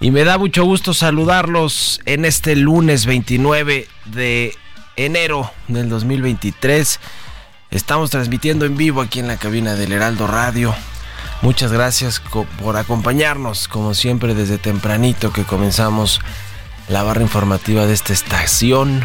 y me da mucho gusto saludarlos en este lunes 29 de enero del 2023. Estamos transmitiendo en vivo aquí en la cabina del Heraldo Radio. Muchas gracias por acompañarnos, como siempre, desde tempranito que comenzamos la barra informativa de esta estación.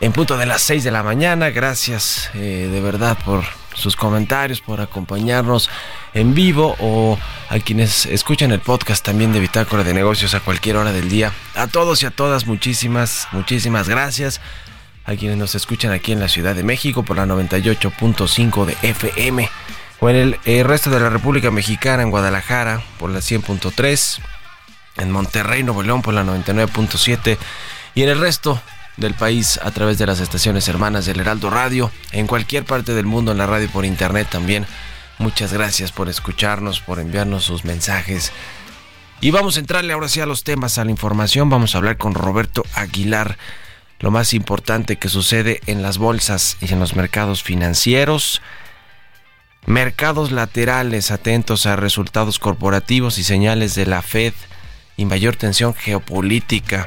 En punto de las 6 de la mañana, gracias eh, de verdad por sus comentarios, por acompañarnos en vivo o a quienes escuchan el podcast también de Bitácora de Negocios a cualquier hora del día. A todos y a todas, muchísimas, muchísimas gracias. A quienes nos escuchan aquí en la Ciudad de México por la 98.5 de FM o en el, resto de la República Mexicana, en Guadalajara por la 100.3, en Monterrey, Nuevo León por la 99.7 y en el resto del país a través de las estaciones hermanas del Heraldo Radio, en cualquier parte del mundo en la radio por internet también. Muchas gracias por escucharnos, por enviarnos sus mensajes. Y vamos a entrarle ahora sí a los temas, a la información. Vamos a hablar con Roberto Aguilar, lo más importante que sucede en las bolsas y en los mercados financieros. Mercados laterales atentos a resultados corporativos y señales de la Fed y mayor tensión geopolítica.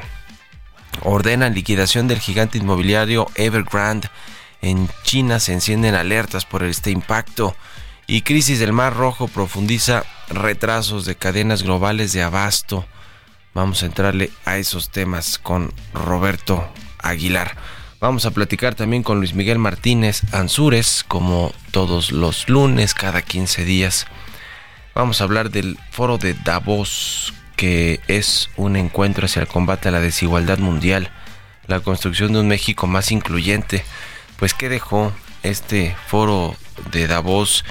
Ordenan liquidación del gigante inmobiliario Evergrande. En China se encienden alertas por este impacto. Y crisis del Mar Rojo profundiza retrasos de cadenas globales de abasto. Vamos a entrarle a esos temas con Roberto Aguilar. Vamos a platicar también con Luis Miguel Martínez Ansúrez, como todos los lunes, cada 15 días. Vamos a hablar del foro de Davos, que es un encuentro hacia el combate a la desigualdad mundial, la construcción de un México más incluyente. Pues, ¿qué dejó este foro de Davos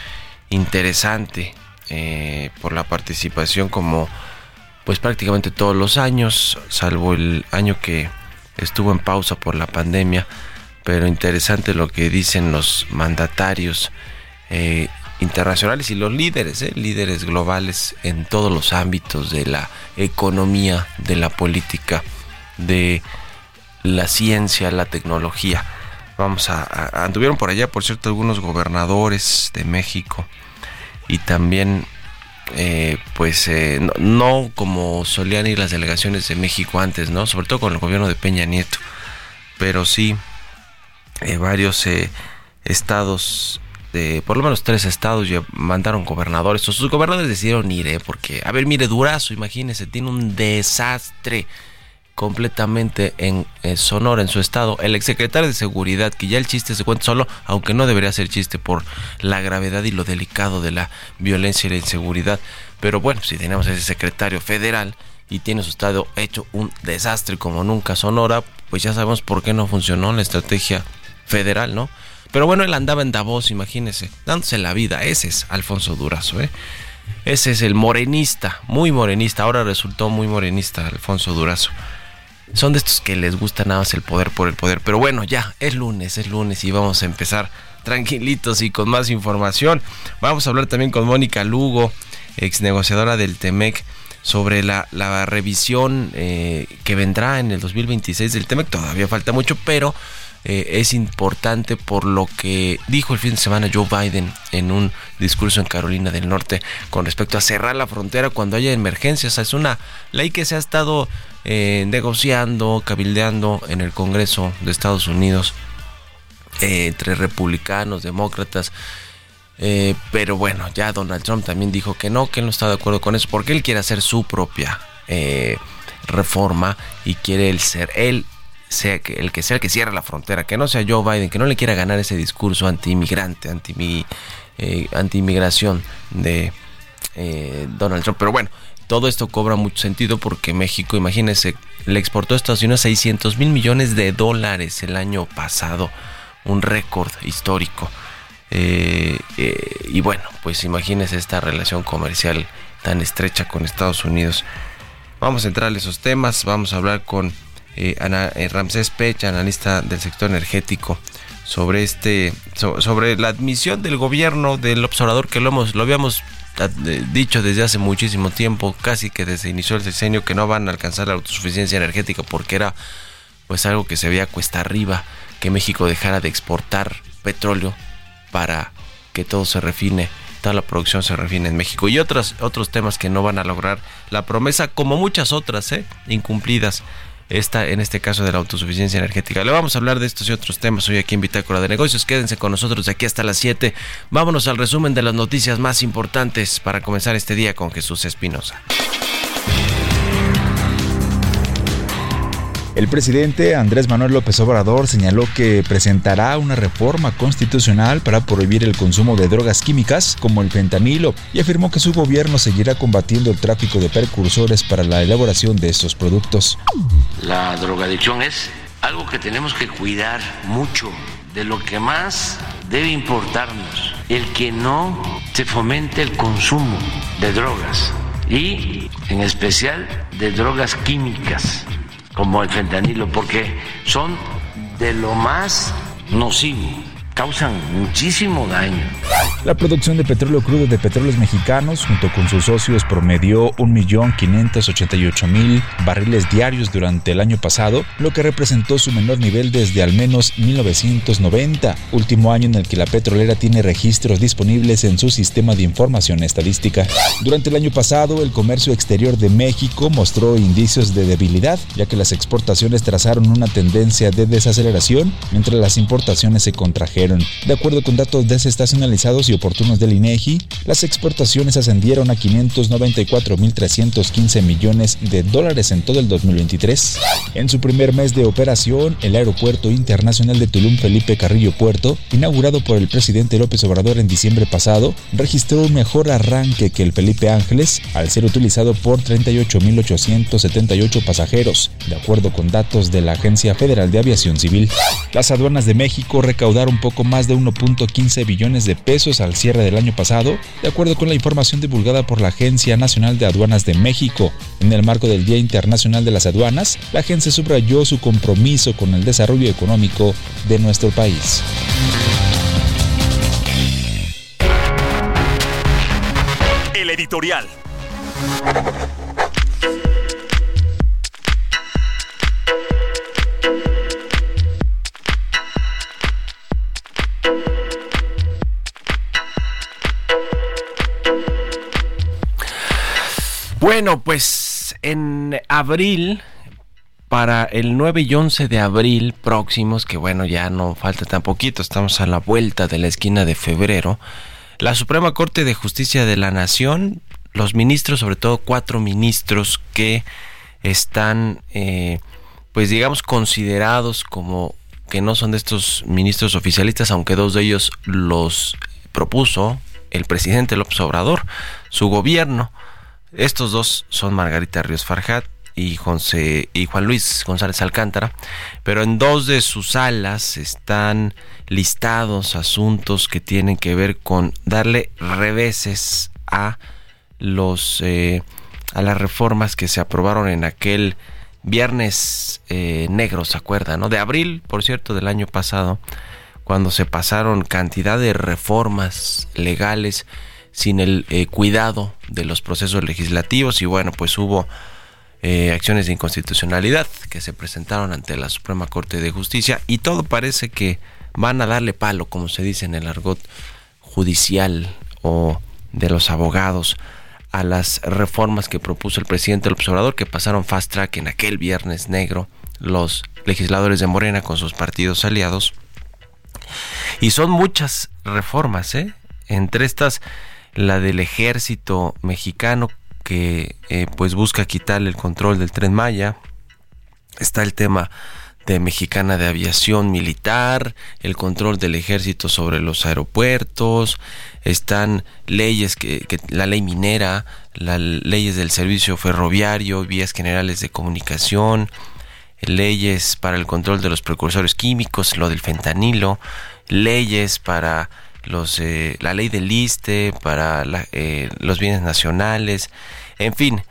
interesante eh, por la participación como pues prácticamente todos los años, salvo el año que estuvo en pausa por la pandemia, pero interesante lo que dicen los mandatarios eh, internacionales y los líderes, eh, líderes globales en todos los ámbitos de la economía, de la política, de la ciencia, la tecnología. Vamos a, anduvieron por allá, por cierto, algunos gobernadores de México y también eh, pues eh, no, como solían ir las delegaciones de México antes, ¿no? Sobre todo con el gobierno de Peña Nieto. Pero sí, varios estados, de, por lo menos tres estados ya mandaron gobernadores. O sus gobernadores decidieron ir, Porque, a ver, mire, Durazo, imagínese, tiene un desastre completamente en, Sonora, en su estado. El exsecretario de Seguridad, que ya el chiste se cuenta solo, aunque no debería ser chiste por la gravedad y lo delicado de la violencia y la inseguridad. Pero bueno, si tenemos ese secretario federal y tiene su estado hecho un desastre como nunca Sonora, pues ya sabemos por qué no funcionó la estrategia federal, ¿no? Pero bueno, él andaba en Davos, imagínese, dándose la vida. Ese es Alfonso Durazo, ¿eh? Ese es el morenista, muy morenista. Ahora resultó muy morenista Alfonso Durazo son de estos que les gusta nada más el poder por el poder. Pero bueno, ya, es lunes, es lunes y vamos a empezar tranquilitos y con más información. Vamos a hablar también con Mónica Lugo, ex negociadora del TEMEC, sobre la, revisión eh, que vendrá en el 2026 del TEMEC. Todavía falta mucho, pero eh, es importante por lo que dijo el fin de semana Joe Biden en un discurso en Carolina del Norte con respecto a cerrar la frontera cuando haya emergencias. Es una ley que se ha estado eh, negociando, cabildeando en el Congreso de Estados Unidos eh, entre republicanos, demócratas. Pero bueno, ya Donald Trump también dijo que no, que él no está de acuerdo con eso, porque él quiere hacer su propia reforma y quiere el ser él sea el que sea el que cierre la frontera, que no sea Joe Biden, que no le quiera ganar ese discurso anti-inmigrante, anti, eh, inmigración de eh, Donald Trump. Pero bueno, todo esto cobra mucho sentido porque México, imagínense, le exportó a Estados Unidos 600 mil millones de dólares el año pasado, un récord histórico. Eh, y bueno, pues imagínense esta relación comercial tan estrecha con Estados Unidos. Vamos a entrar en esos temas, vamos a hablar con eh, eh, Ramsés Pech, analista del sector energético, sobre este sobre la admisión del gobierno del observador que lo hemos lo habíamos eh, dicho desde hace muchísimo tiempo, casi que desde inició el sexenio que no van a alcanzar la autosuficiencia energética porque era pues algo que se veía cuesta arriba que México dejara de exportar petróleo para que todo se refine toda la producción se refine en México y otros, otros temas que no van a lograr la promesa, como muchas otras, ¿eh? incumplidas. Esta, en este caso de la autosuficiencia energética. Le vamos a hablar de estos y otros temas hoy aquí en Bitácora de Negocios. Quédense con nosotros de aquí hasta las 7. Vámonos al resumen de las noticias más importantes para comenzar este día con Jesús Espinosa. El presidente Andrés Manuel López Obrador señaló que presentará una reforma constitucional para prohibir el consumo de drogas químicas como el fentanilo y afirmó que su gobierno seguirá combatiendo el tráfico de precursores para la elaboración de estos productos. La drogadicción es algo que tenemos que cuidar mucho, de lo que más debe importarnos, el que no se fomente el consumo de drogas y en especial de drogas químicas como el fentanilo, porque son de lo más nocivo causan muchísimo daño. La producción de petróleo crudo de petróleos mexicanos, junto con sus socios, promedió 1.588.000 barriles diarios durante el año pasado, lo que representó su menor nivel desde al menos 1990, último año en el que la petrolera tiene registros disponibles en su sistema de información estadística. Durante el año pasado, el comercio exterior de México mostró indicios de debilidad, ya que las exportaciones trazaron una tendencia de desaceleración, mientras las importaciones se contrajeron de acuerdo con datos desestacionalizados y oportunos del INEGI, las exportaciones ascendieron a 594.315 millones de dólares en todo el 2023. En su primer mes de operación, el Aeropuerto Internacional de Tulum Felipe Carrillo Puerto, inaugurado por el presidente López Obrador en diciembre pasado, registró un mejor arranque que el Felipe Ángeles, al ser utilizado por 38.878 pasajeros, de acuerdo con datos de la Agencia Federal de Aviación Civil. Las aduanas de México recaudaron poco con más de 1.15 billones de pesos al cierre del año pasado, de acuerdo con la información divulgada por la Agencia Nacional de Aduanas de México. En el marco del Día Internacional de las Aduanas, la agencia subrayó su compromiso con el desarrollo económico de nuestro país. El editorial. Bueno, pues en abril, para el 9 y 11 de abril próximos, que bueno, ya no falta tan poquito, estamos a la vuelta de la esquina de febrero, la Suprema Corte de Justicia de la Nación, los ministros, sobre todo cuatro ministros que están, eh, pues digamos, considerados como que no son de estos ministros oficialistas, aunque dos de ellos los propuso el presidente López Obrador, su gobierno. Estos dos son Margarita Ríos Farjat y, Juan Luis González Alcántara, pero en dos de sus salas están listados asuntos que tienen que ver con darle reveses a los eh, a las reformas que se aprobaron en aquel viernes eh, negro, ¿se acuerdan? ¿no? De abril, por cierto, del año pasado, cuando se pasaron cantidad de reformas legales sin el eh, cuidado de los procesos legislativos y bueno, pues hubo eh, acciones de inconstitucionalidad que se presentaron ante la Suprema Corte de Justicia y todo parece que van a darle palo, como se dice en el argot judicial o de los abogados a las reformas que propuso el presidente del observador que pasaron fast track en aquel viernes negro los legisladores de Morena con sus partidos aliados y son muchas reformas, ¿eh? entre estas la del ejército mexicano que eh, pues busca quitarle el control del tren Maya. Está el tema de Mexicana de Aviación Militar, el control del ejército sobre los aeropuertos, están leyes que, la ley minera, las leyes del servicio ferroviario, vías generales de comunicación, leyes para el control de los precursores químicos, lo del fentanilo, leyes para los, eh, la ley del ISTE, para eh, los bienes nacionales, en fin,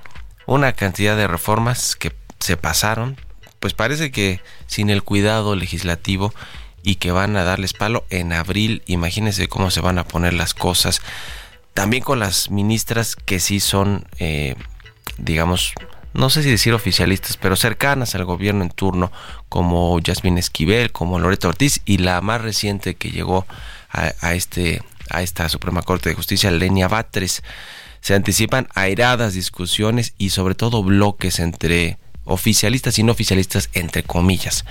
una cantidad de reformas que se pasaron, pues parece que sin el cuidado legislativo y que van a darles palo en abril, imagínense cómo se van a poner las cosas, también con las ministras que sí son, eh, digamos, no sé si decir oficialistas, pero cercanas al gobierno en turno, como Yasmín Esquivel, como Loreto Ortiz, y la más reciente que llegó a, este, a esta Suprema Corte de Justicia, Lenia Batres. Se anticipan airadas discusiones y sobre todo bloques entre oficialistas y no oficialistas, entre comillas.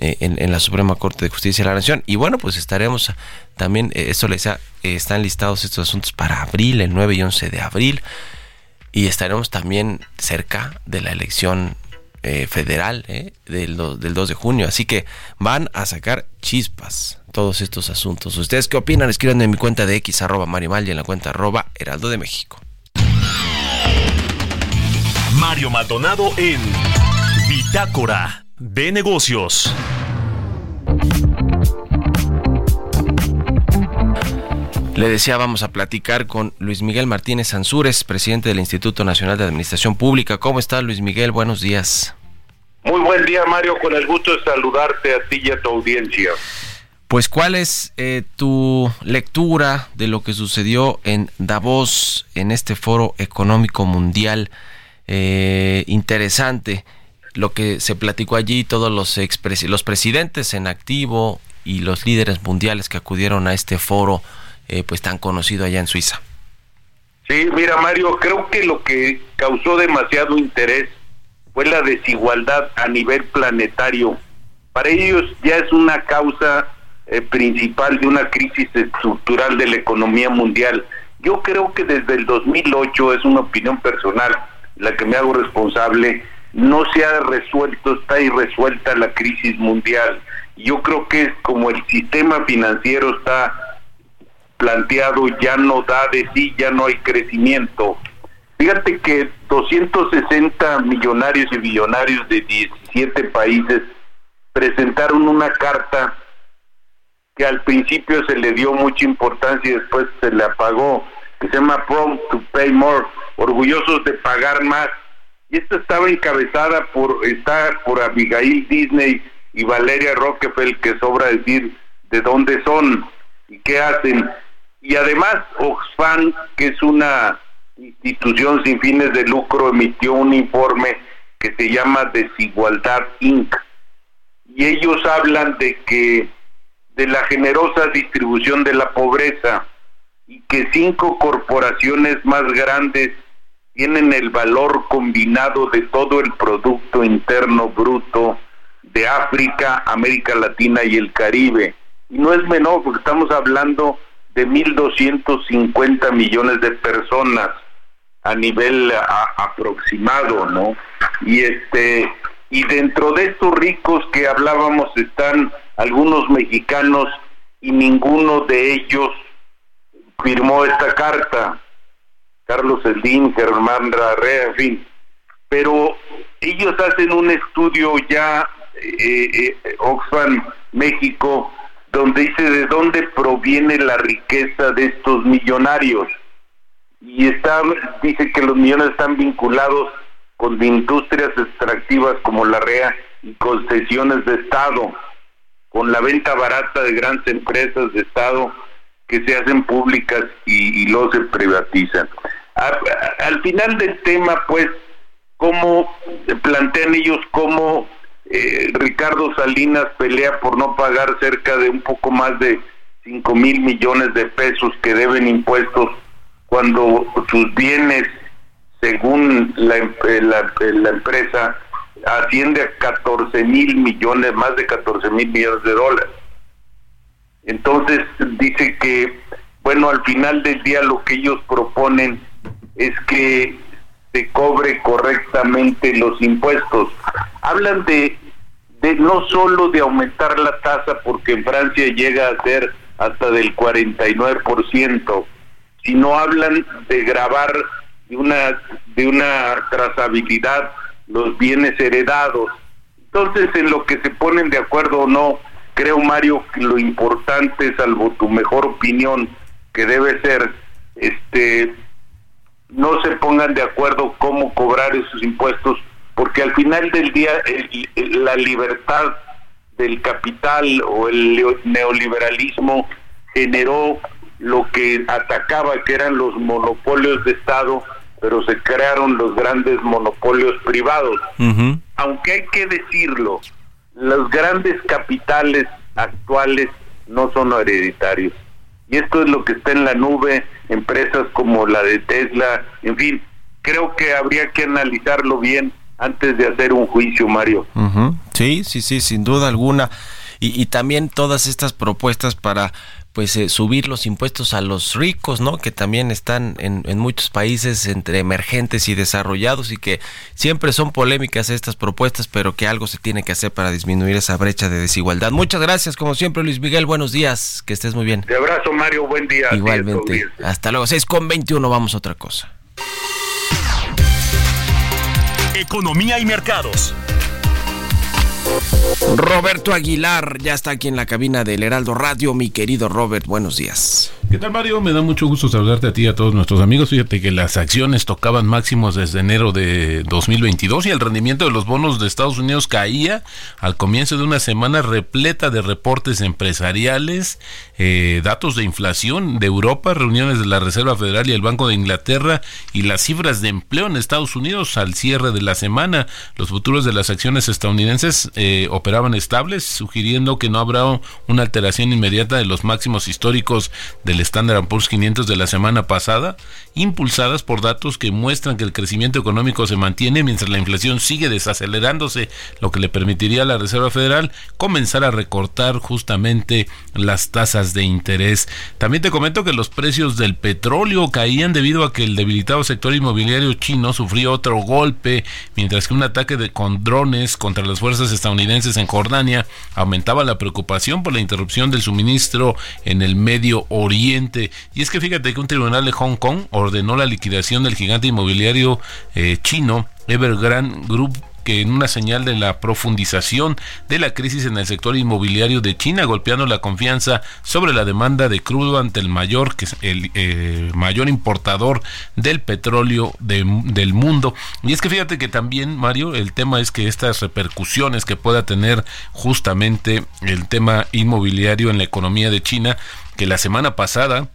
Eh, en, la Suprema Corte de Justicia de la Nación. Y bueno, pues estaremos también, eh, esto les ha, están listados estos asuntos para abril, el 9 y 11 de abril y estaremos también cerca de la elección eh, federal eh, del, 2 de junio. Así que van a sacar chispas todos estos asuntos. ¿Ustedes qué opinan? Escriban en mi cuenta de X arroba Mario y en la cuenta arroba Heraldo de México. Mario Maldonado en Bitácora de Negocios. Le decía, vamos a platicar con Luis Miguel Martínez Ansúrez, presidente del Instituto Nacional de Administración Pública. ¿Cómo está Luis Miguel? Buenos días. Muy buen día, Mario. Con el gusto de saludarte a ti y a tu audiencia. Pues, ¿cuál es eh, tu lectura de lo que sucedió en Davos, en este foro económico mundial eh, interesante? Lo que se platicó allí, todos los, los presidentes en activo y los líderes mundiales que acudieron a este foro eh, pues tan conocido allá en Suiza. Sí, mira Mario, creo que lo que causó demasiado interés fue la desigualdad a nivel planetario. Para ellos ya es una causa eh, principal de una crisis estructural de la economía mundial. Yo creo que desde el 2008, es una opinión personal, la que me hago responsable, no se ha resuelto, está irresuelta la crisis mundial. Yo creo que es como el sistema financiero está planteado ya no da de sí, ya no hay crecimiento. Fíjate que 260 millonarios y billonarios de 17 países presentaron una carta que al principio se le dio mucha importancia y después se le apagó, que se llama Prompt to Pay More, orgullosos de pagar más. Y esta estaba encabezada por, está por Abigail Disney y Valeria Rockefeller, que sobra decir de dónde son y qué hacen. Y además, Oxfam, que es una institución sin fines de lucro, emitió un informe que se llama Desigualdad Inc. Y ellos hablan de que de la generosa distribución de la pobreza y que cinco corporaciones más grandes tienen el valor combinado de todo el Producto Interno Bruto de África, América Latina y el Caribe. Y no es menor porque estamos hablando de 1.250 millones de personas a nivel aproximado, ¿no? Y este y dentro de estos ricos que hablábamos están algunos mexicanos y ninguno de ellos firmó esta carta. Carlos Eldín, Germán Rarrea, en fin. Pero ellos hacen un estudio ya, eh, eh, Oxfam México, donde dice de dónde proviene la riqueza de estos millonarios. Y está, dice que los millones están vinculados con industrias extractivas como la REA y concesiones de Estado, con la venta barata de grandes empresas de Estado que se hacen públicas y, y luego se privatizan. al final del tema, pues, cómo plantean ellos cómo eh, Ricardo Salinas pelea por no pagar cerca de un poco más de 5 mil millones de pesos que deben impuestos cuando sus bienes, según la, eh, la, empresa, asciende a 14 mil millones, más de 14 mil millones de dólares. Entonces dice que, bueno, al final del día lo que ellos proponen es que se cobre correctamente los impuestos. Hablan de, de no solo de aumentar la tasa, porque en Francia llega a ser hasta del 49%, sino hablan de grabar de una, de una trazabilidad los bienes heredados. Entonces, en lo que se ponen de acuerdo o no, creo, Mario, que lo importante, salvo tu mejor opinión, que debe ser, este, no se pongan de acuerdo cómo cobrar esos impuestos, porque al final del día la libertad del capital o el neoliberalismo generó lo que atacaba, que eran los monopolios de Estado, pero se crearon los grandes monopolios privados. Aunque hay que decirlo, los grandes capitales actuales no son hereditarios. Y esto es lo que está en la nube, empresas como la de Tesla, en fin, creo que habría que analizarlo bien antes de hacer un juicio, Mario. Sí, sí, sí, sin duda alguna. Y, y también todas estas propuestas para pues eh, subir los impuestos a los ricos, ¿no? Que también están en, en, muchos países entre emergentes y desarrollados y que siempre son polémicas estas propuestas, pero que algo se tiene que hacer para disminuir esa brecha de desigualdad. Muchas gracias, como siempre, Luis Miguel. Buenos días, que estés muy bien. Te abrazo, Mario. Buen día. Igualmente. Hasta luego. 6 con 21, vamos a otra cosa. Economía y mercados. Roberto Aguilar ya está aquí en la cabina del Heraldo Radio. Mi querido Robert, buenos días. ¿Qué tal Mario? Me da mucho gusto saludarte a ti y a todos nuestros amigos. Fíjate que las acciones tocaban máximos desde enero de 2022 y el rendimiento de los bonos de Estados Unidos caía al comienzo de una semana repleta de reportes empresariales, eh, datos de inflación de Europa, reuniones de la Reserva Federal y el Banco de Inglaterra y las cifras de empleo en Estados Unidos al cierre de la semana. Los futuros de las acciones estadounidenses eh, operaban estables, sugiriendo que no habrá una alteración inmediata de los máximos históricos del el Standard Poor's 500 de la semana pasada, impulsadas por datos que muestran que el crecimiento económico se mantiene mientras la inflación sigue desacelerándose, lo que le permitiría a la Reserva Federal comenzar a recortar justamente las tasas de interés. También te comento que los precios del petróleo caían debido a que el debilitado sector inmobiliario chino sufrió otro golpe, mientras que un ataque de, con drones contra las fuerzas estadounidenses en Jordania aumentaba la preocupación por la interrupción del suministro en el Medio Oriente y es que fíjate que un tribunal de Hong Kong ordenó la liquidación del gigante inmobiliario eh, chino Evergrande Group que en una señal de la profundización de la crisis en el sector inmobiliario de China, golpeando la confianza sobre la demanda de crudo ante el mayor, que el eh, mayor importador del petróleo del mundo. Y es que fíjate que también, Mario, el tema es que estas repercusiones que pueda tener justamente el tema inmobiliario en la economía de China, que la semana pasada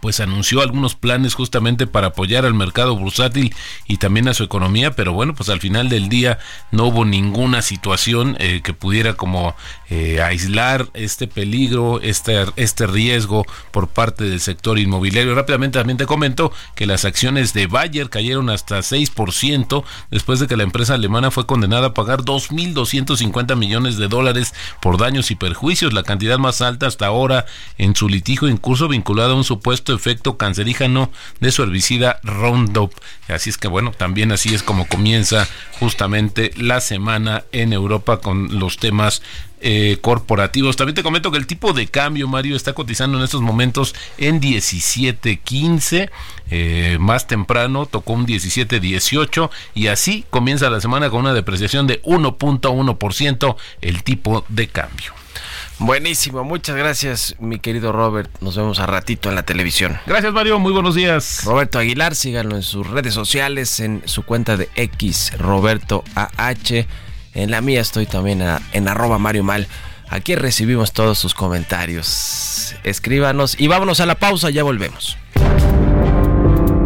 pues anunció algunos planes justamente para apoyar al mercado bursátil y también a su economía, pero bueno, pues al final del día no hubo ninguna situación eh, que pudiera como eh, aislar este peligro, este, este riesgo por parte del sector inmobiliario. Rápidamente también te comento que las acciones de Bayer cayeron hasta 6% después de que la empresa alemana fue condenada a pagar 2.250 millones de dólares por daños y perjuicios, la cantidad más alta hasta ahora en su litigio en curso vinculado a un supuesto efecto cancerígeno de su herbicida Roundup. Así es que bueno, también así es como comienza justamente la semana en Europa con los temas eh, corporativos. También te comento que el tipo de cambio, Mario, está cotizando en estos momentos en 17.15. Eh, más temprano tocó un 17.18 y así comienza la semana con una depreciación de 1.1% el tipo de cambio. Buenísimo, muchas gracias mi querido Robert. Nos vemos a ratito en la televisión. Gracias Mario, muy buenos días. Roberto Aguilar, síganlo en sus redes sociales, en su cuenta de X, Roberto AH. En la mía estoy también en arroba Mario Mal. Aquí recibimos todos sus comentarios. Escríbanos y vámonos a la pausa, ya volvemos.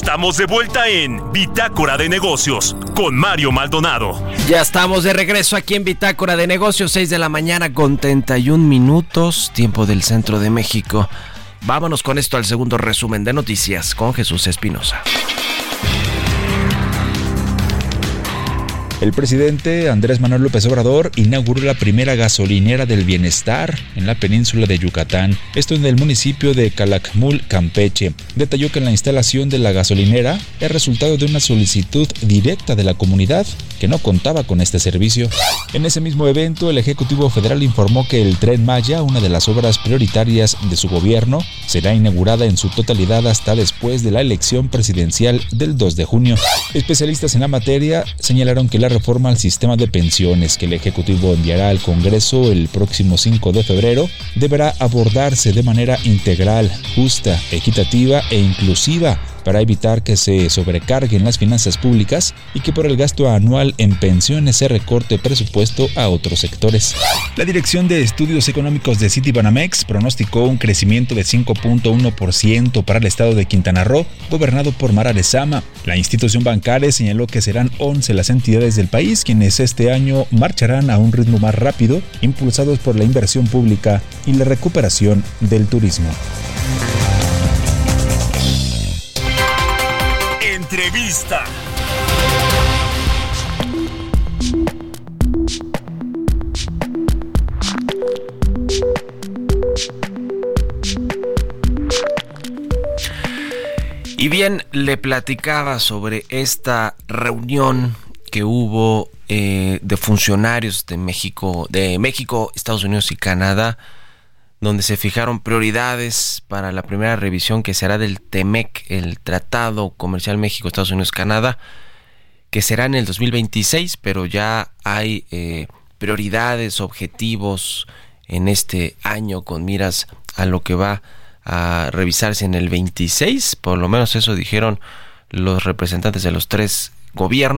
Estamos de vuelta en Bitácora de Negocios con Mario Maldonado. Ya estamos de regreso aquí en Bitácora de Negocios, 6 de la mañana con 31 minutos, tiempo del centro de México. Vámonos con esto al segundo resumen de noticias con Jesús Espinosa. El presidente Andrés Manuel López Obrador inauguró la primera gasolinera del bienestar en la península de Yucatán, esto en el municipio de Calakmul, Campeche. Detalló que la instalación de la gasolinera es resultado de una solicitud directa de la comunidad que no contaba con este servicio. En ese mismo evento, el Ejecutivo Federal informó que el Tren Maya, una de las obras prioritarias de su gobierno, será inaugurada en su totalidad hasta después de la elección presidencial del 2 de junio. Especialistas en la materia señalaron que la reforma al sistema de pensiones que el Ejecutivo enviará al Congreso el próximo 5 de febrero deberá abordarse de manera integral, justa, equitativa e inclusiva para evitar que se sobrecarguen las finanzas públicas y que por el gasto anual en pensiones se recorte presupuesto a otros sectores. La Dirección de Estudios Económicos de Citibanamex pronosticó un crecimiento de 5.1% para el estado de Quintana Roo, gobernado por Mara Lezama. La institución bancaria señaló que serán 11 las entidades del país quienes este año marcharán a un ritmo más rápido, impulsados por la inversión pública y la recuperación del turismo. Y bien, le platicaba sobre esta reunión que hubo eh, de funcionarios de México, de México, Estados Unidos y Canadá, donde se fijaron prioridades para la primera revisión que será del TEMEC, el Tratado Comercial México, Estados Unidos, Canadá, que será en el 2026, pero ya hay eh, prioridades, objetivos en este año con miras a lo que va a revisarse en el 26, por lo menos eso dijeron los representantes de los tres gobiernos.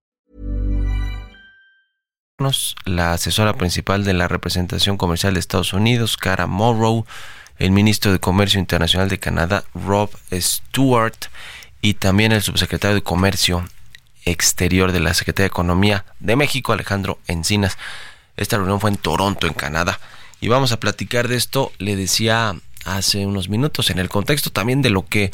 La asesora principal de la representación comercial de Estados Unidos, Cara Morrow, el ministro de Comercio Internacional de Canadá, Rob Stewart, y también el subsecretario de Comercio Exterior de la Secretaría de Economía de México, Alejandro Encinas. Esta reunión fue en Toronto, en Canadá. Y vamos a platicar de esto, le decía hace unos minutos, en el contexto también de lo que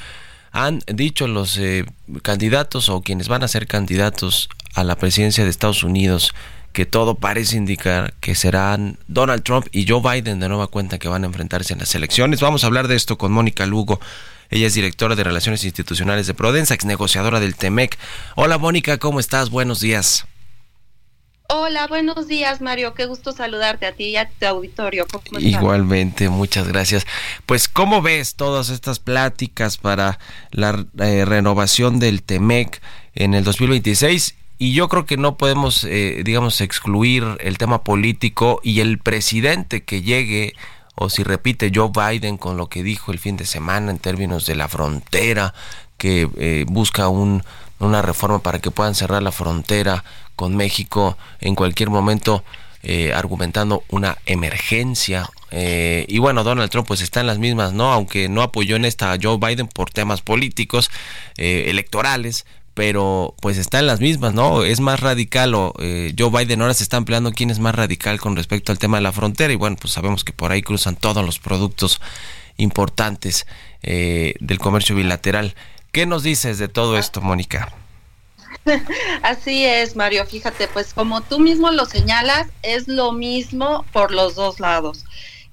han dicho los eh, candidatos o quienes van a ser candidatos a la presidencia de Estados Unidos, que todo parece indicar que serán Donald Trump y Joe Biden de nueva cuenta que van a enfrentarse en las elecciones. Vamos a hablar de esto con Mónica Lugo. Ella es directora de Relaciones Institucionales de Prodensa, ex negociadora del TEMEC. Hola Mónica, ¿cómo estás? Buenos días. Hola, buenos días Mario, qué gusto saludarte a ti y a tu auditorio. ¿Cómo Igualmente, muchas gracias. Pues, ¿cómo ves todas estas pláticas para la eh, renovación del TEMEC en el 2026? Y yo creo que no podemos, eh, digamos, excluir el tema político y el presidente que llegue, o si repite Joe Biden con lo que dijo el fin de semana en términos de la frontera, que eh, busca un, una reforma para que puedan cerrar la frontera con México en cualquier momento eh, argumentando una emergencia. Eh, y bueno, Donald Trump pues está en las mismas, ¿no? Aunque no apoyó en esta a Joe Biden por temas políticos, eh, electorales, pero pues está en las mismas, ¿no? Es más radical o Joe Biden ahora se está empleando quién es más radical con respecto al tema de la frontera y bueno, pues sabemos que por ahí cruzan todos los productos importantes del comercio bilateral. ¿Qué nos dices de todo esto, Mónica? Así es, Mario. Fíjate, pues como tú mismo lo señalas, es lo mismo por los dos lados.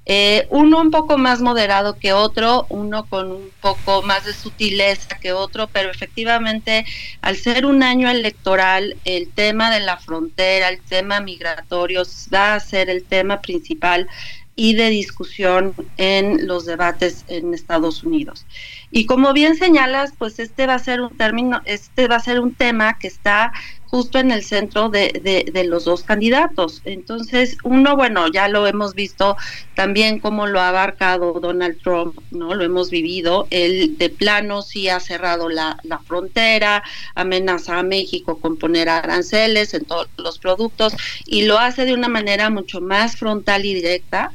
Eh, uno un poco más moderado que otro, uno con un poco más de sutileza que otro, pero efectivamente al ser un año electoral, el tema de la frontera, el tema migratorio va a ser el tema principal y de discusión en los debates en Estados Unidos. Y como bien señalas, pues este va a ser un término, este va a ser un tema que está justo en el centro de, de, los dos candidatos. Entonces, uno, bueno, ya lo hemos visto también como lo ha abarcado Donald Trump, ¿no? Lo hemos vivido. Él de plano sí ha cerrado la, la frontera, amenaza a México con poner aranceles en todos los productos y lo hace de una manera mucho más frontal y directa.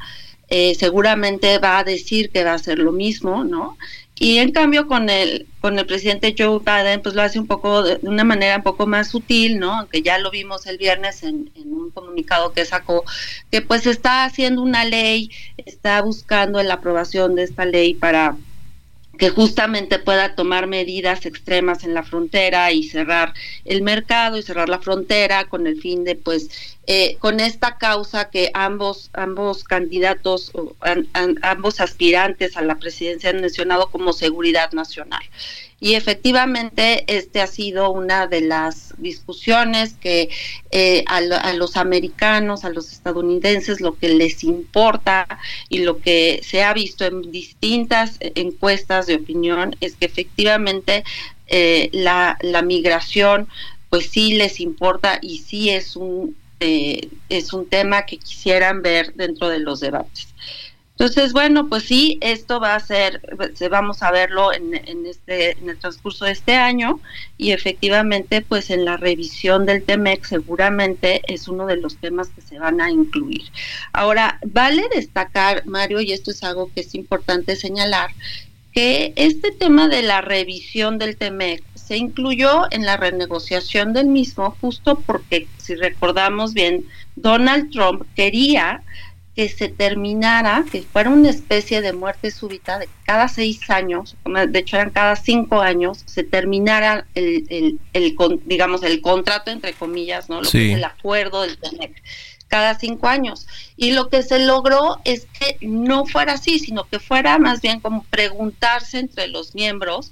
Eh, seguramente va a decir que va a hacer lo mismo, ¿no? Y en cambio con el, con el presidente Joe Biden, pues lo hace un poco de una manera un poco más sutil, ¿no? Aunque ya lo vimos el viernes en, en un comunicado que sacó, que pues está haciendo una ley, está buscando la aprobación de esta ley para que justamente pueda tomar medidas extremas en la frontera y cerrar el mercado y cerrar la frontera con el fin de pues eh, con esta causa que ambos ambos candidatos ambos aspirantes a la presidencia han mencionado como seguridad nacional y efectivamente este ha sido una de las discusiones que eh, a, los americanos, a los estadounidenses, lo que les importa y lo que se ha visto en distintas encuestas de opinión es que efectivamente eh, la, la migración pues sí les importa y sí es un eh, es un tema que quisieran ver dentro de los debates. Entonces, bueno, pues sí, esto va a ser, vamos a verlo en, este, en el transcurso de este año y efectivamente, pues en la revisión del TEMEC seguramente es uno de los temas que se van a incluir. Ahora, vale destacar, Mario, y esto es algo que es importante señalar, que este tema de la revisión del TEMEC se incluyó en la renegociación del mismo justo porque, si recordamos bien, Donald Trump quería que se terminara, que fuera una especie de muerte súbita de cada seis años, de hecho eran cada cinco años, se terminara el, el, el digamos, el contrato, entre comillas, ¿no? Lo que es el acuerdo del TEMEC cada cinco años. Y lo que se logró es que no fuera así, sino que fuera más bien como preguntarse entre los miembros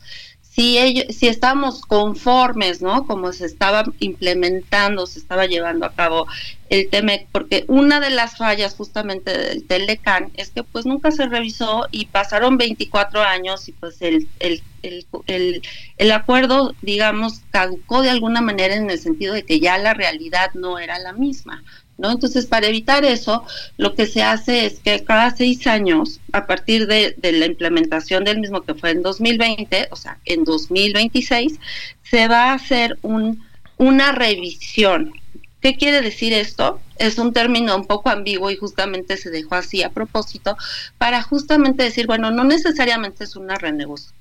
si ellos, si estamos conformes, ¿no? Como se estaba implementando, se estaba llevando a cabo el TEMEC, porque una de las fallas justamente del Telecan es que pues nunca se revisó y pasaron 24 años y pues el, el, el, el, acuerdo, digamos, caducó de alguna manera en el sentido de que ya la realidad no era la misma. ¿No? Entonces, para evitar eso, lo que se hace es que cada seis años, a partir de, la implementación del mismo que fue en 2020, o sea, en 2026, se va a hacer un, una revisión. ¿Qué quiere decir esto? Es un término un poco ambiguo y justamente se dejó así a propósito para justamente decir, bueno, no necesariamente es una renegociación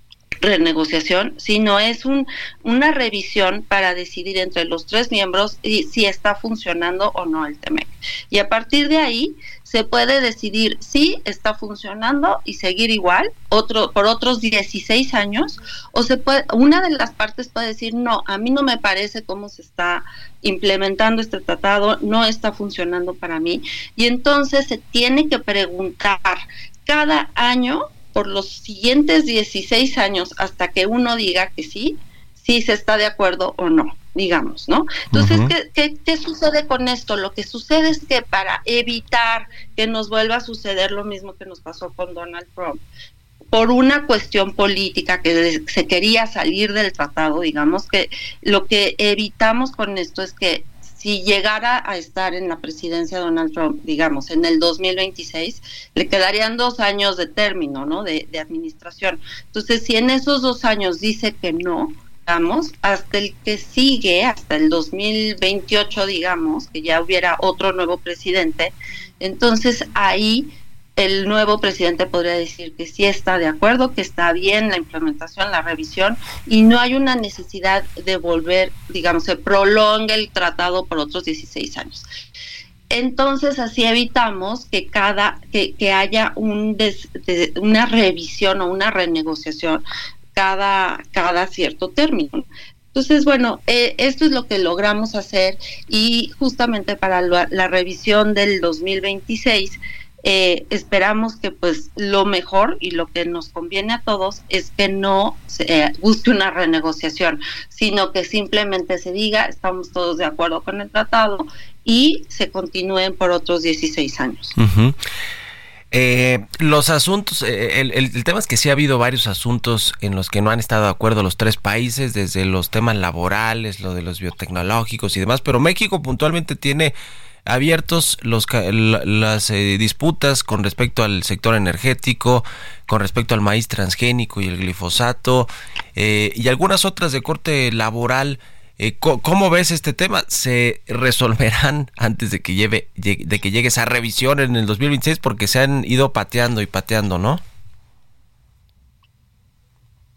renegociación, sino es un, una revisión para decidir entre los tres miembros y, si está funcionando o no el TEMEC. Y a partir de ahí se puede decidir si está funcionando y seguir igual otro por otros 16 años o se puede una de las partes puede decir no, a mí no me parece cómo se está implementando este tratado, no está funcionando para mí y entonces se tiene que preguntar cada año por los siguientes 16 años hasta que uno diga que sí, si se está de acuerdo o no, digamos, ¿no? Entonces, ¿qué, qué, sucede con esto? Lo que sucede es que para evitar que nos vuelva a suceder lo mismo que nos pasó con Donald Trump, por una cuestión política que se quería salir del tratado, digamos que lo que evitamos con esto es que si llegara a estar en la presidencia Donald Trump, digamos, en el 2026, le quedarían dos años de término, ¿no? De, administración. Entonces, si en esos dos años dice que no, digamos, hasta el que sigue, hasta el 2028, digamos, que ya hubiera otro nuevo presidente, entonces ahí el nuevo presidente podría decir que sí está de acuerdo, que está bien la implementación, la revisión, y no hay una necesidad de volver, digamos, se prolongue el tratado por otros 16 años. Entonces así evitamos que cada que, haya un una revisión o una renegociación cada cada cierto término. Entonces, bueno, eh, esto es lo que logramos hacer y justamente para la revisión del 2026 eh, esperamos que pues lo mejor y lo que nos conviene a todos es que no se eh, busque una renegociación, sino que simplemente se diga estamos todos de acuerdo con el tratado y se continúen por otros 16 años. Eh, los asuntos, eh, el, tema es que sí ha habido varios asuntos en los que no han estado de acuerdo los tres países, desde los temas laborales, lo de los biotecnológicos y demás, pero México puntualmente tiene abiertos los, las eh, disputas con respecto al sector energético, con respecto al maíz transgénico y el glifosato, y algunas otras de corte laboral eh, ¿Cómo ves este tema? ¿Se resolverán antes de que, lleve, de que llegue esa revisión en el 2026? Porque se han ido pateando y pateando, ¿no?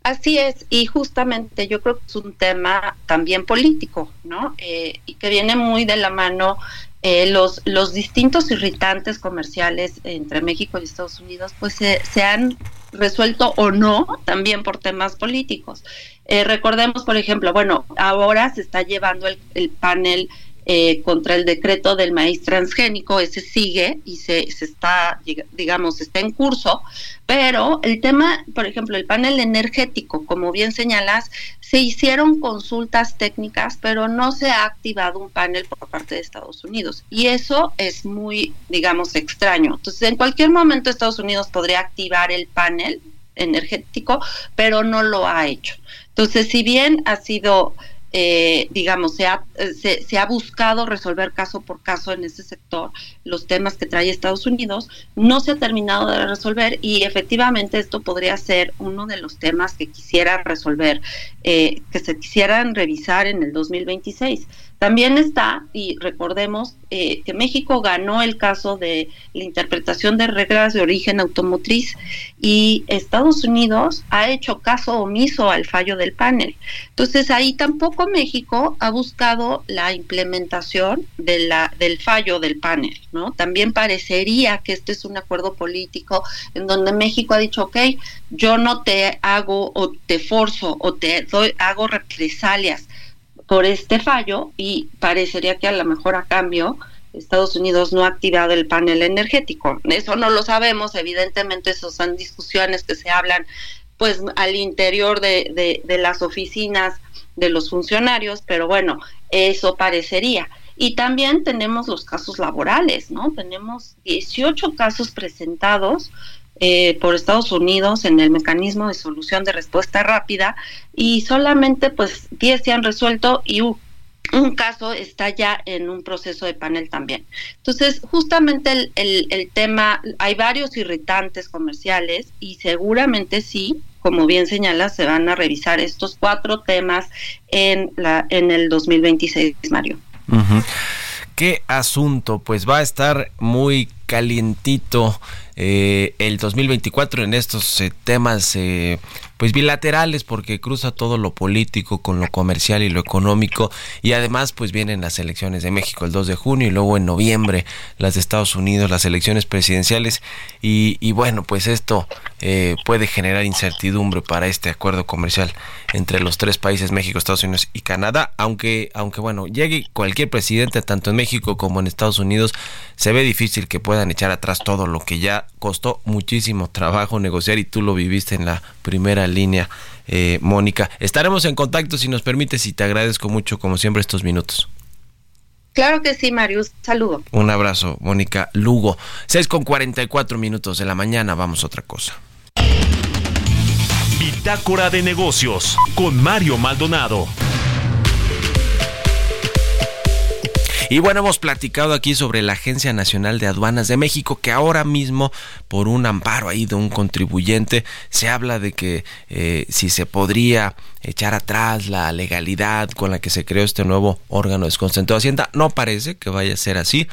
Así es, y justamente yo creo que es un tema también político, ¿no? Eh, y que viene muy de la mano eh, los, los distintos irritantes comerciales entre México y Estados Unidos, pues se, se han resuelto o no también por temas políticos. Eh, recordemos, por ejemplo, bueno, ahora se está llevando el, panel eh, contra el decreto del maíz transgénico, ese sigue y se, se, está, digamos, está en curso, pero el tema, por ejemplo, el panel energético, como bien señalas, se hicieron consultas técnicas, pero no se ha activado un panel por parte de Estados Unidos. Y eso es muy, digamos, extraño. Entonces, en cualquier momento Estados Unidos podría activar el panel energético, pero no lo ha hecho. Entonces, si bien ha sido, eh, digamos, se ha, se, ha buscado resolver caso por caso en ese sector los temas que trae Estados Unidos, no se ha terminado de resolver y efectivamente esto podría ser uno de los temas que quisiera resolver, eh, que se quisieran revisar en el 2026. También está, y recordemos eh, que México ganó el caso de la interpretación de reglas de origen automotriz y Estados Unidos ha hecho caso omiso al fallo del panel. Entonces ahí tampoco México ha buscado la implementación del fallo del panel, ¿no? También parecería que este es un acuerdo político en donde México ha dicho, ok, yo no te hago o te forzo o te doy, hago represalias por este fallo y parecería que a lo mejor a cambio Estados Unidos no ha activado el panel energético. Eso no lo sabemos, evidentemente esas son discusiones que se hablan pues al interior de, de, las oficinas de los funcionarios, pero bueno, eso parecería. Y también tenemos los casos laborales, ¿no? Tenemos 18 casos presentados eh, por Estados Unidos en el mecanismo de solución de respuesta rápida y solamente pues 10 se han resuelto y un caso está ya en un proceso de panel también. Entonces, justamente el, el, tema, hay varios irritantes comerciales y seguramente sí, como bien señala, se van a revisar estos cuatro temas en, la, en el 2026, Mario. ¿Qué asunto? Pues va a estar muy calientito eh, el 2024 en estos eh, temas eh, pues bilaterales porque cruza todo lo político con lo comercial y lo económico y además pues vienen las elecciones de México el 2 de junio y luego en noviembre las de Estados Unidos las elecciones presidenciales y, y bueno pues esto puede generar incertidumbre para este acuerdo comercial entre los tres países México Estados Unidos y Canadá aunque aunque bueno llegue cualquier presidente tanto en México como en Estados Unidos se ve difícil que puedan echar atrás todo lo que ya costó muchísimo trabajo negociar y tú lo viviste en la primera línea, eh, Mónica. Estaremos en contacto si nos permites y te agradezco mucho como siempre estos minutos. Claro que sí, Marius. Saludo. Un abrazo, Mónica Lugo. 6 con 44 minutos de la mañana. Vamos a otra cosa. Bitácora de negocios con Mario Maldonado. Y bueno, hemos platicado aquí sobre la Agencia Nacional de Aduanas de México, que ahora mismo, por un amparo ahí de un contribuyente, se habla de que eh, si se podría echar atrás la legalidad con la que se creó este nuevo órgano desconcentrado de Hacienda. No parece que vaya a ser así.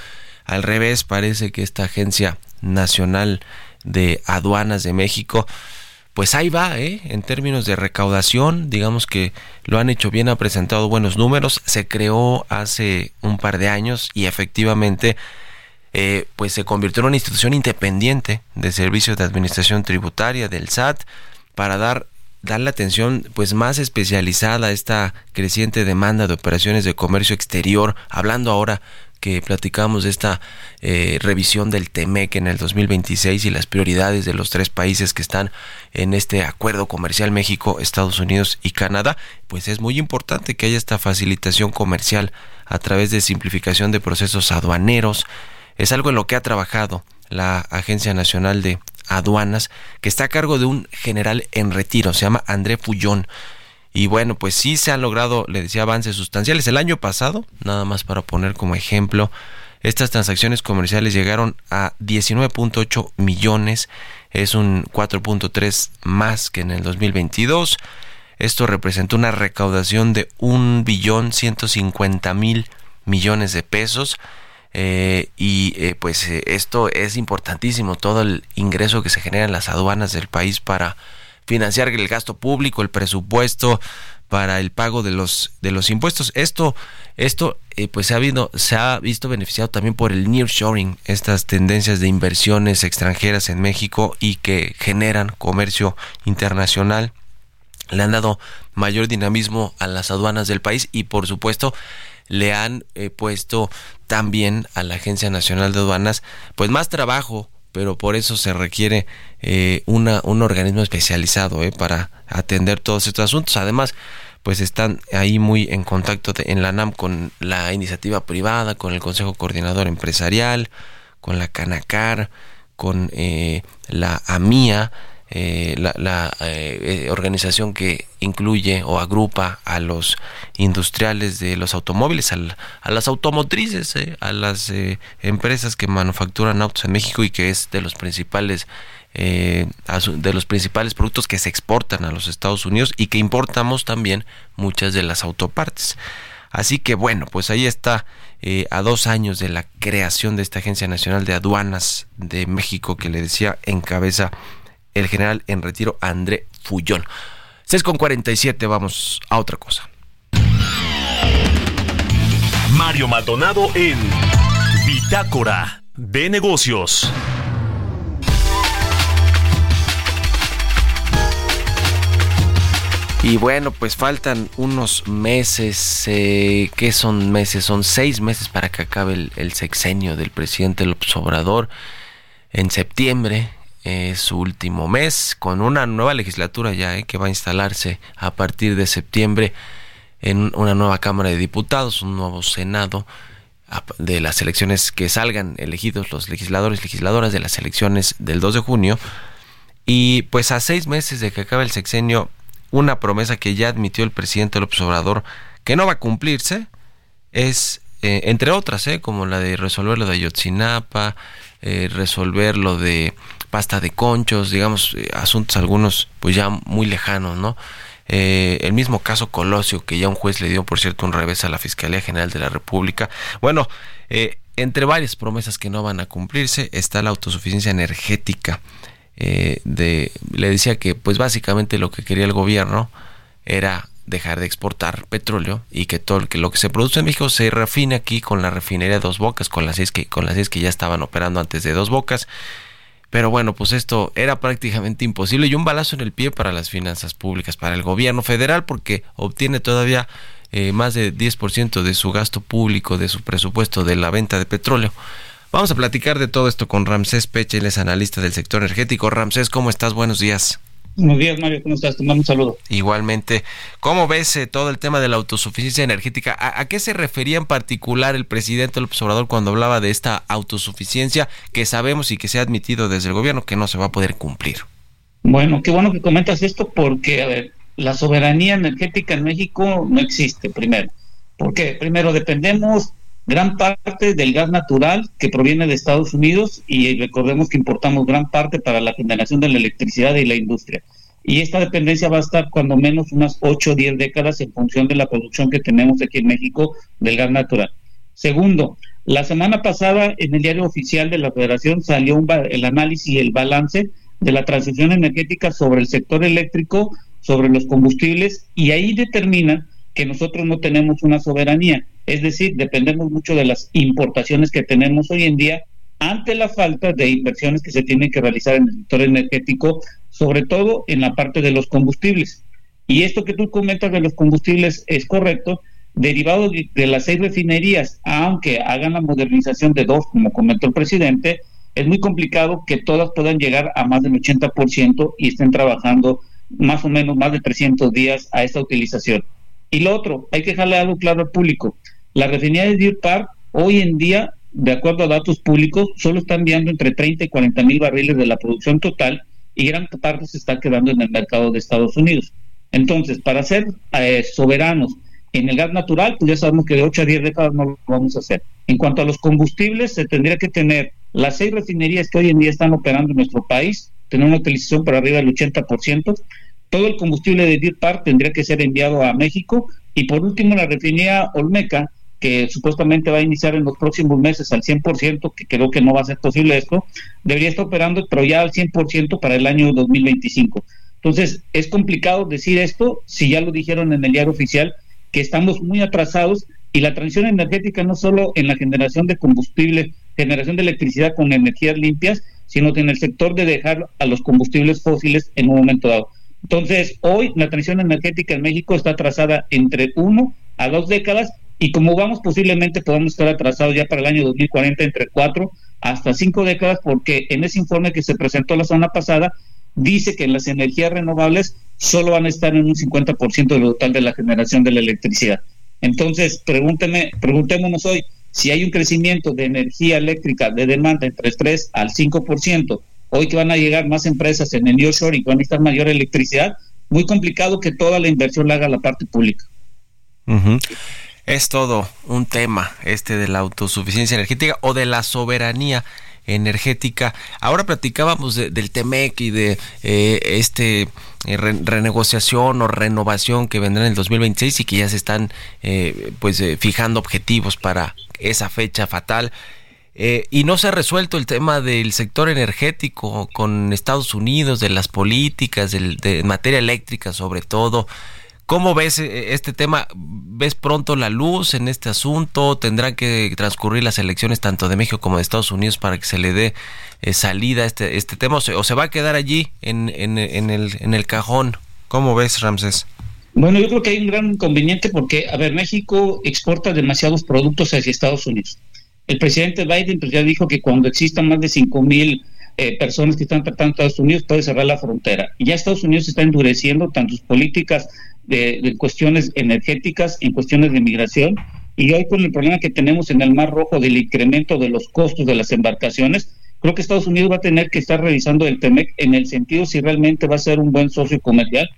Al revés, parece que esta Agencia Nacional de Aduanas de México pues ahí va, ¿eh? En términos de recaudación, digamos que lo han hecho bien, ha presentado buenos números, se creó hace un par de años y efectivamente eh, pues se convirtió en una institución independiente de servicios de administración tributaria del SAT para dar darle atención pues más especializada a esta creciente demanda de operaciones de comercio exterior, hablando ahora que platicamos de esta eh, revisión del TEMEC en el 2026 y las prioridades de los tres países que están en este acuerdo comercial México, Estados Unidos y Canadá, pues es muy importante que haya esta facilitación comercial a través de simplificación de procesos aduaneros. Es algo en lo que ha trabajado la Agencia Nacional de Aduanas, que está a cargo de un general en retiro, se llama André Fullón. Y bueno, pues sí se han logrado, le decía, avances sustanciales. El año pasado, nada más para poner como ejemplo, estas transacciones comerciales llegaron a 19.8 millones, es un 4.3 más que en el 2022. Esto representó una recaudación de un billón 150 mil millones de pesos. Eh, y eh, pues eh, esto es importantísimo, todo el ingreso que se genera en las aduanas del país para financiar el gasto público, el presupuesto, para el pago de los de los impuestos. Esto esto pues se ha, habido, se ha visto beneficiado también por el nearshoring, estas tendencias de inversiones extranjeras en México y que generan comercio internacional le han dado mayor dinamismo a las aduanas del país y por supuesto le han eh, puesto también a la Agencia Nacional de Aduanas pues más trabajo pero por eso se requiere eh, una, un organismo especializado eh, para atender todos estos asuntos. Además pues están ahí muy en contacto en la NAM con la iniciativa privada con el Consejo Coordinador Empresarial con la Canacar con la AMIA eh, la, eh, organización que incluye o agrupa a los industriales de los automóviles, a las automotrices, eh, a las empresas que manufacturan autos en México y que es de los principales de los principales productos que se exportan a los Estados Unidos y que importamos también muchas de las autopartes. Así que bueno, pues ahí está a dos años de la creación de esta Agencia Nacional de Aduanas de México que le decía encabeza el general en retiro André Fullón. 6 con 47, vamos a otra cosa. Mario Maldonado en Bitácora de Negocios. Y bueno, pues faltan unos meses, eh, ¿qué son meses? Son seis meses para que acabe el, el sexenio del presidente López Obrador. En septiembre es su último mes con una nueva legislatura ya eh, que va a instalarse a partir de septiembre en una nueva Cámara de Diputados, un nuevo Senado de las elecciones que salgan elegidos los legisladores y legisladoras de las elecciones del 2 de junio. Y pues a seis meses de que acabe el sexenio, una promesa que ya admitió el presidente López Obrador que no va a cumplirse es, eh, entre otras, eh, como la de resolver lo de Ayotzinapa, resolver lo de pasta de conchos, digamos, eh, asuntos algunos pues ya muy lejanos, ¿no? Eh, el mismo caso Colosio, que ya un juez le dio, por cierto, un revés a la Fiscalía General de la República. Bueno, eh, entre varias promesas que no van a cumplirse está la autosuficiencia energética. de, le decía que, pues básicamente lo que quería el gobierno era dejar de exportar petróleo y que todo lo que se produce en México se refine aquí con la refinería de Dos Bocas, con las que, con las seis que ya estaban operando antes de Dos Bocas pero bueno, pues esto era prácticamente imposible y un balazo en el pie para las finanzas públicas, para el gobierno federal, porque obtiene todavía eh, más de 10% de su gasto público, de su presupuesto de la venta de petróleo. Vamos a platicar de todo esto con Ramsés Peche, él es analista del sector energético. Ramsés, ¿cómo estás? Buenos días. Buenos días, Mario. ¿Cómo estás? Te mando un saludo. Igualmente. ¿Cómo ves eh, todo el tema de la autosuficiencia energética? ¿A, qué se refería en particular el presidente López Obrador cuando hablaba de esta autosuficiencia que sabemos y que se ha admitido desde el gobierno que no se va a poder cumplir? Bueno, qué bueno que comentas esto porque, a ver, la soberanía energética en México no existe, primero. ¿Por qué? Primero, dependemos gran parte del gas natural que proviene de Estados Unidos y recordemos que importamos gran parte para la generación de la electricidad y la industria. Y esta dependencia va a estar cuando menos unas 8 o 10 décadas en función de la producción que tenemos aquí en México del gas natural. Segundo, la semana pasada en el diario oficial de la Federación salió el análisis y el balance de la transición energética sobre el sector eléctrico, sobre los combustibles, y ahí determina que nosotros no tenemos una soberanía es decir, dependemos mucho de las importaciones que tenemos hoy en día ante la falta de inversiones que se tienen que realizar en el sector energético, sobre todo en la parte de los combustibles. Y esto que tú comentas de los combustibles es correcto, derivado de, las seis refinerías, aunque hagan la modernización de dos, como comentó el presidente, es muy complicado que todas puedan llegar a más del 80% y estén trabajando más o menos más de 300 días a esta utilización. Y lo otro, hay que dejarle algo claro al público. La refinería de Deer Park hoy en día de acuerdo a datos públicos, solo está enviando entre 30 y 40 mil barriles de la producción total y gran parte se está quedando en el mercado de Estados Unidos. Entonces, para ser eh, soberanos en el gas natural, pues ya sabemos que de 8 a 10 décadas no lo vamos a hacer. En cuanto a los combustibles, se tendría que tener las seis refinerías que hoy en día están operando en nuestro país, tener una utilización por arriba del 80%. Todo el combustible de Deer Park tendría que ser enviado a México. Y por último, la refinería Olmeca, que supuestamente va a iniciar en los próximos meses al 100%, que creo que no va a ser posible esto, debería estar operando, pero ya al 100% para el año 2025. Entonces, es complicado decir esto si ya lo dijeron en el diario oficial, que estamos muy atrasados y la transición energética no solo en la generación de combustible, generación de electricidad con energías limpias, sino en el sector de dejar a los combustibles fósiles en un momento dado. Entonces, hoy la transición energética en México está atrasada entre uno a dos décadas y como vamos posiblemente podamos estar atrasados ya para el año 2040 entre cuatro hasta cinco décadas porque en ese informe que se presentó la semana pasada dice que las energías renovables solo van a estar en un 50% del total de la generación de la electricidad. Entonces, pregúnteme, preguntémonos hoy si hay un crecimiento de energía eléctrica de demanda entre 3 al 5%, hoy que van a llegar más empresas en el nearshoring y van a necesitar mayor electricidad, muy complicado que toda la inversión la haga la parte pública. Es todo un tema este de la autosuficiencia energética o de la soberanía energética. Ahora platicábamos del TEMEC y de eh, este eh, renegociación o renovación que vendrá en el 2026 y que ya se están eh, pues fijando objetivos para esa fecha fatal. y no se ha resuelto el tema del sector energético con Estados Unidos, de las políticas, de materia eléctrica sobre todo. ¿Cómo ves eh, este tema? ¿Ves pronto la luz en este asunto? ¿Tendrán que transcurrir las elecciones tanto de México como de Estados Unidos para que se le dé eh, salida a este, este tema? ¿O se, va a quedar allí en, en, el, en el cajón? ¿Cómo ves, Ramses? Bueno, yo creo que hay un gran inconveniente porque, a ver, México exporta demasiados productos hacia Estados Unidos. El presidente Biden pues, ya dijo que cuando existan más de 5 mil eh, personas que están tratando Estados Unidos puede cerrar la frontera. Y ya Estados Unidos está endureciendo tanto sus políticas de, cuestiones energéticas, en cuestiones de migración, y hoy con el problema que tenemos en el Mar Rojo del incremento de los costos de las embarcaciones, creo que Estados Unidos va a tener que estar revisando el TEMEC en el sentido si realmente va a ser un buen socio comercial.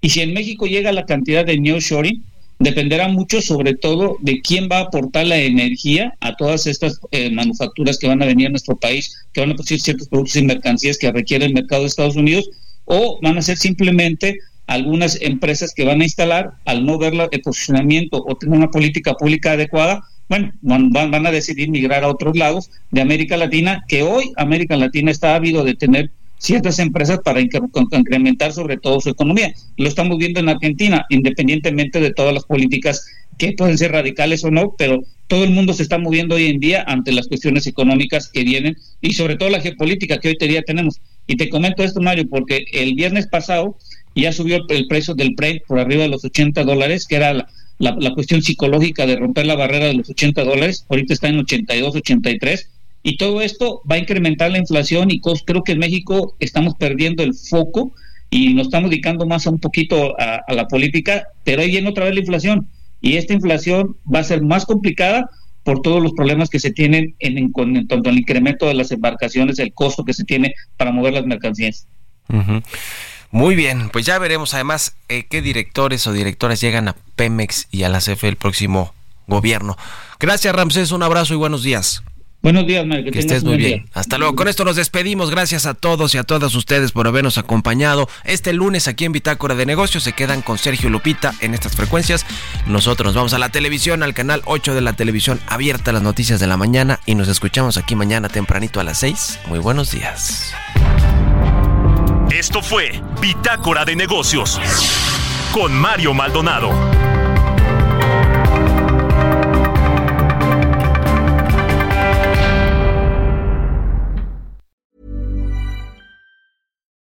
Y si en México llega la cantidad de nearshoring, dependerá mucho sobre todo de quién va a aportar la energía a todas estas eh, manufacturas que van a venir a nuestro país, que van a producir ciertos productos y mercancías que requiere el mercado de Estados Unidos, o van a ser simplemente algunas empresas que van a instalar, al no ver el posicionamiento o tener una política pública adecuada, bueno, van, van, a decidir migrar a otros lados de América Latina, que hoy América Latina está ávido de tener ciertas empresas para incrementar sobre todo su economía. Lo estamos viendo en Argentina, independientemente de todas las políticas que pueden ser radicales o no, pero todo el mundo se está moviendo hoy en día ante las cuestiones económicas que vienen y sobre todo la geopolítica que hoy en día tenemos. Y te comento esto, Mario, porque el viernes pasado ya subió el precio del pre por arriba de los 80 dólares, que era la, cuestión psicológica de romper la barrera de los 80 dólares, ahorita está en 82, 83, y todo esto va a incrementar la inflación y creo que en México estamos perdiendo el foco y nos estamos dedicando más a un poquito a, la política, pero ahí viene otra vez la inflación, y esta inflación va a ser más complicada por todos los problemas que se tienen en, en, en, tanto el incremento de las embarcaciones, el costo que se tiene para mover las mercancías. Muy bien, pues ya veremos además eh, qué directores o directoras llegan a Pemex y a la CFE el próximo gobierno. Gracias Ramsés, un abrazo y buenos días. Buenos días, Mario. Que, estés muy bien. Hasta luego. Con esto nos despedimos. Gracias a todos y a todas ustedes por habernos acompañado. Este lunes aquí en Bitácora de Negocios se quedan con Sergio Lupita en estas frecuencias. Nosotros nos vamos a la televisión, al canal 8 de la televisión abierta, las noticias de la mañana y nos escuchamos aquí mañana tempranito a las 6. Muy buenos días. Esto fue Bitácora de Negocios con Mario Maldonado.